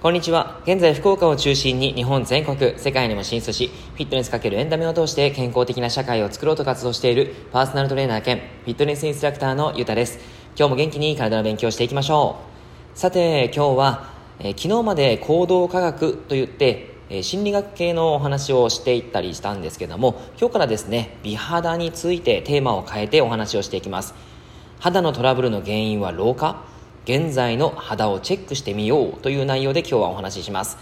こんにちは。現在、福岡を中心に日本全国、世界にも進出し、フィットネスかけるエンタメを通して健康的な社会を作ろうと活動しているパーソナルトレーナー兼フィットネスインストラクターのゆうたです。今日も元気に体の勉強していきましょう。さて、今日は、え、昨日まで行動科学と言って、え、心理学系のお話をしていったりしたんですけども、今日からですね、美肌についてテーマを変えてお話をしていきます。肌のトラブルの原因は老化？現在の肌をチェックしてみようという内容で今日はお話しします。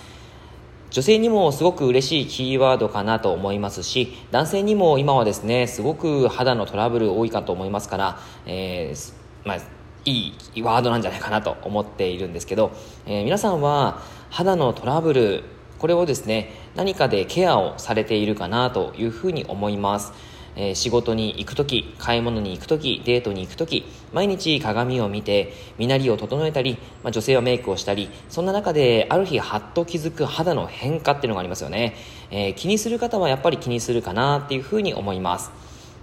女性にもすごく嬉しいキーワードかなと思いますし男性にも今はですねすごく肌のトラブル多いかと思いますから、えー、まあ、いいワードなんじゃないかなと思っているんですけど、えー、皆さんは肌のトラブルこれをですね何かでケアをされているかなというふうに思います。えー、仕事に行く時買い物に行く時デートに行く時毎日鏡を見て身なりを整えたり、まあ、女性はメイクをしたりそんな中である日ハッと気づく肌の変化っていうのがありますよね、えー、気にする方はやっぱり気にするかなっていうふうに思います。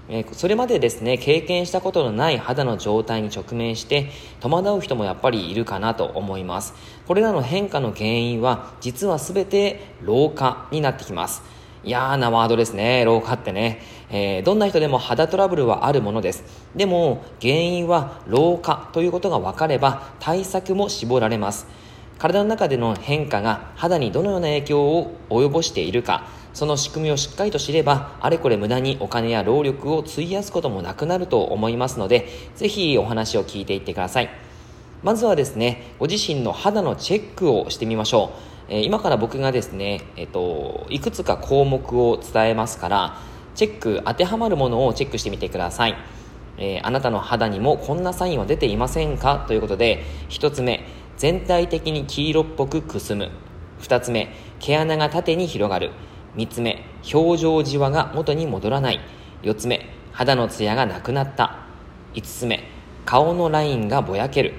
えそれまでですね経験したことのない肌の状態に直面して戸惑う人もやっぱりいるかなと思います。これらの変化の原因は実は全て老化になってきます。嫌なワードですね、老化ってね。えー、どんな人でも肌トラブルはあるものです。でも、原因は老化ということが分かれば、対策も絞られます。体の中での変化が肌にどのような影響を及ぼしているか、その仕組みをしっかりと知れば、あれこれ無駄にお金や労力を費やすこともなくなると思いますので、ぜひお話を聞いていってください。まずはですね、ご自身の肌のチェックをしてみましょう。え今から僕がですね、えっと、いくつか項目を伝えますから、チェック、当てはまるものをチェックしてみてください。えー、あなたの肌にもこんなサインは出ていませんか？ということで、1つ目、全体的に黄色っぽくくすむ。2つ目、毛穴が縦に広がる。3つ目、表情じわが元に戻らない。4つ目、肌のツヤがなくなった。5つ目、顔のラインがぼやける。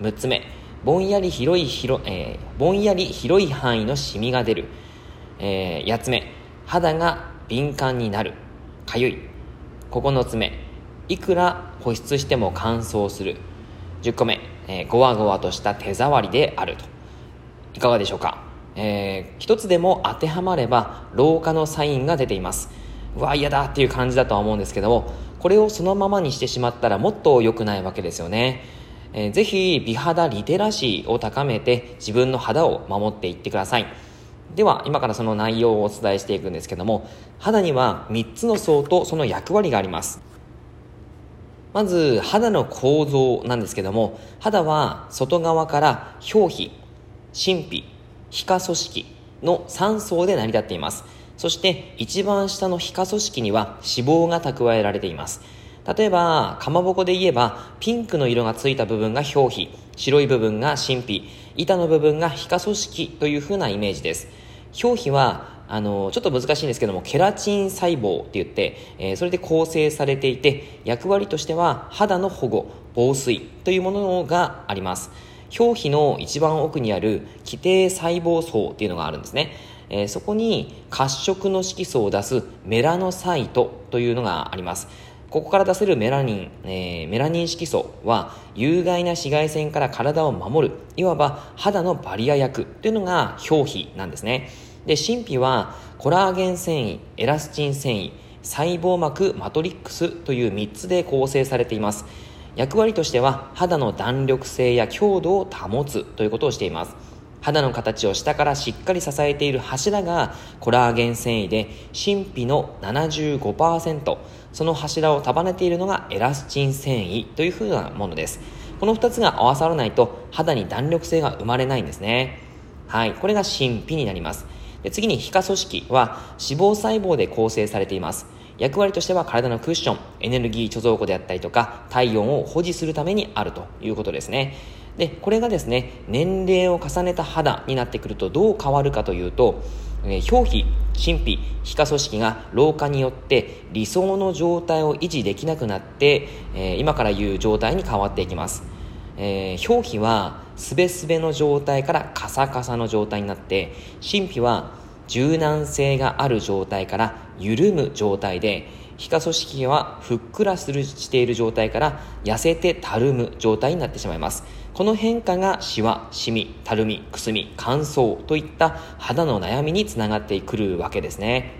6つ目、ぼんやり広い広、えー、ぼんやり広い範囲のシミが出る、えー、8つ目肌が敏感になるかゆい9つ目いくら保湿しても乾燥する10個目、えー、ごわごわとした手触りであるといかがでしょうか、えー、一つでも当てはまれば老化のサインが出ています。うわ嫌だっていう感じだとは思うんですけどもこれをそのままにしてしまったらもっと良くないわけですよね。えー、ぜひ美肌リテラシーを高めて自分の肌を守っていってください。では今からその内容をお伝えしていくんですけども肌には3つの層とその役割があります。まず肌の構造なんですけども肌は外側から表皮真皮皮下組織の3層で成り立っています。そして一番下の皮下組織には脂肪が蓄えられています。例えば、かまぼこで言えば、ピンクの色がついた部分が表皮、白い部分が真皮、板の部分が皮下組織という風なイメージです。表皮は、あの、ちょっと難しいんですけども、ケラチン細胞って言って、えー、それで構成されていて、役割としては肌の保護、防水というものがあります。表皮の一番奥にある基底細胞層っていうのがあるんですね。えー、そこに褐色の色素を出すメラノサイトというのがあります。ここから出せるメラニン、えー、メラニン色素は有害な紫外線から体を守る、いわば肌のバリア役というのが表皮なんですね。で、真皮はコラーゲン繊維、エラスチン繊維、細胞膜マトリックスという3つで構成されています。役割としては肌の弾力性や強度を保つということをしています。肌の形を下からしっかり支えている柱がコラーゲン繊維で真皮の75%その柱を束ねているのがエラスチン繊維という風なものです。この2つが合わさらないと肌に弾力性が生まれないんですね。はい。これが真皮になります。で次に皮下組織は脂肪細胞で構成されています。役割としては体のクッションエネルギー貯蔵庫であったりとか体温を保持するためにあるということですね。でこれがですね年齢を重ねた肌になってくるとどう変わるかというと、えー、表皮真皮皮下組織が老化によって理想の状態を維持できなくなって、えー、今から言う状態に変わっていきます、えー、表皮はすべすべの状態からカサカサの状態になって真皮は柔軟性がある状態から緩む状態で皮下組織はふっくらするしている状態から痩せてたるむ状態になってしまいます。この変化がシワシミたるみくすみ乾燥といった肌の悩みにつながってくるわけですね。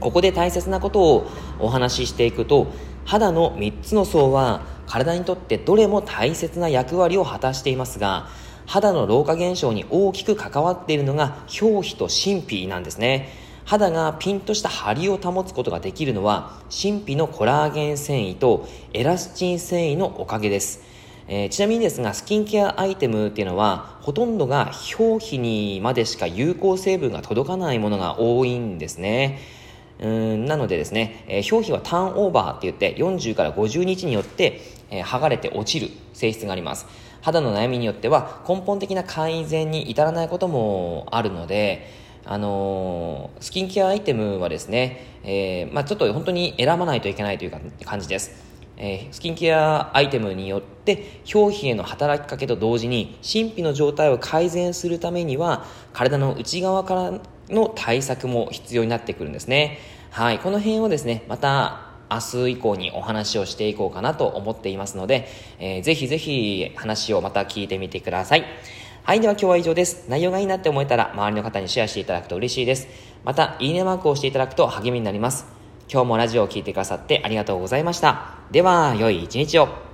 ここで大切なことをお話ししていくと肌の3つの層は体にとってどれも大切な役割を果たしていますが肌の老化現象に大きく関わっているのが表皮と真皮なんですね。肌がピンとした張りを保つことができるのは真皮のコラーゲン繊維とエラスチン繊維のおかげです、えー、ちなみにですがスキンケアアイテムっていうのはほとんどが表皮にまでしか有効成分が届かないものが多いんですね。うんなのでですね、えー、表皮はターンオーバーって言って40から50日によって、えー、剥がれて落ちる性質があります。肌の悩みによっては根本的な改善に至らないこともあるのであの、スキンケアアイテムはですね、えー、まあ、ちょっと本当に選ばないといけないという感じです。えー、スキンケアアイテムによって表皮への働きかけと同時に神秘の状態を改善するためには体の内側からの対策も必要になってくるんですね。はい、この辺をですね、また明日以降にお話をしていこうかなと思っていますので、えー、ぜひぜひ話をまた聞いてみてください。はい、では今日は以上です。内容がいいなって思えたら、周りの方にシェアしていただくと嬉しいです。また、いいねマークをしていただくと励みになります。今日もラジオを聴いてくださってありがとうございました。では、良い一日を。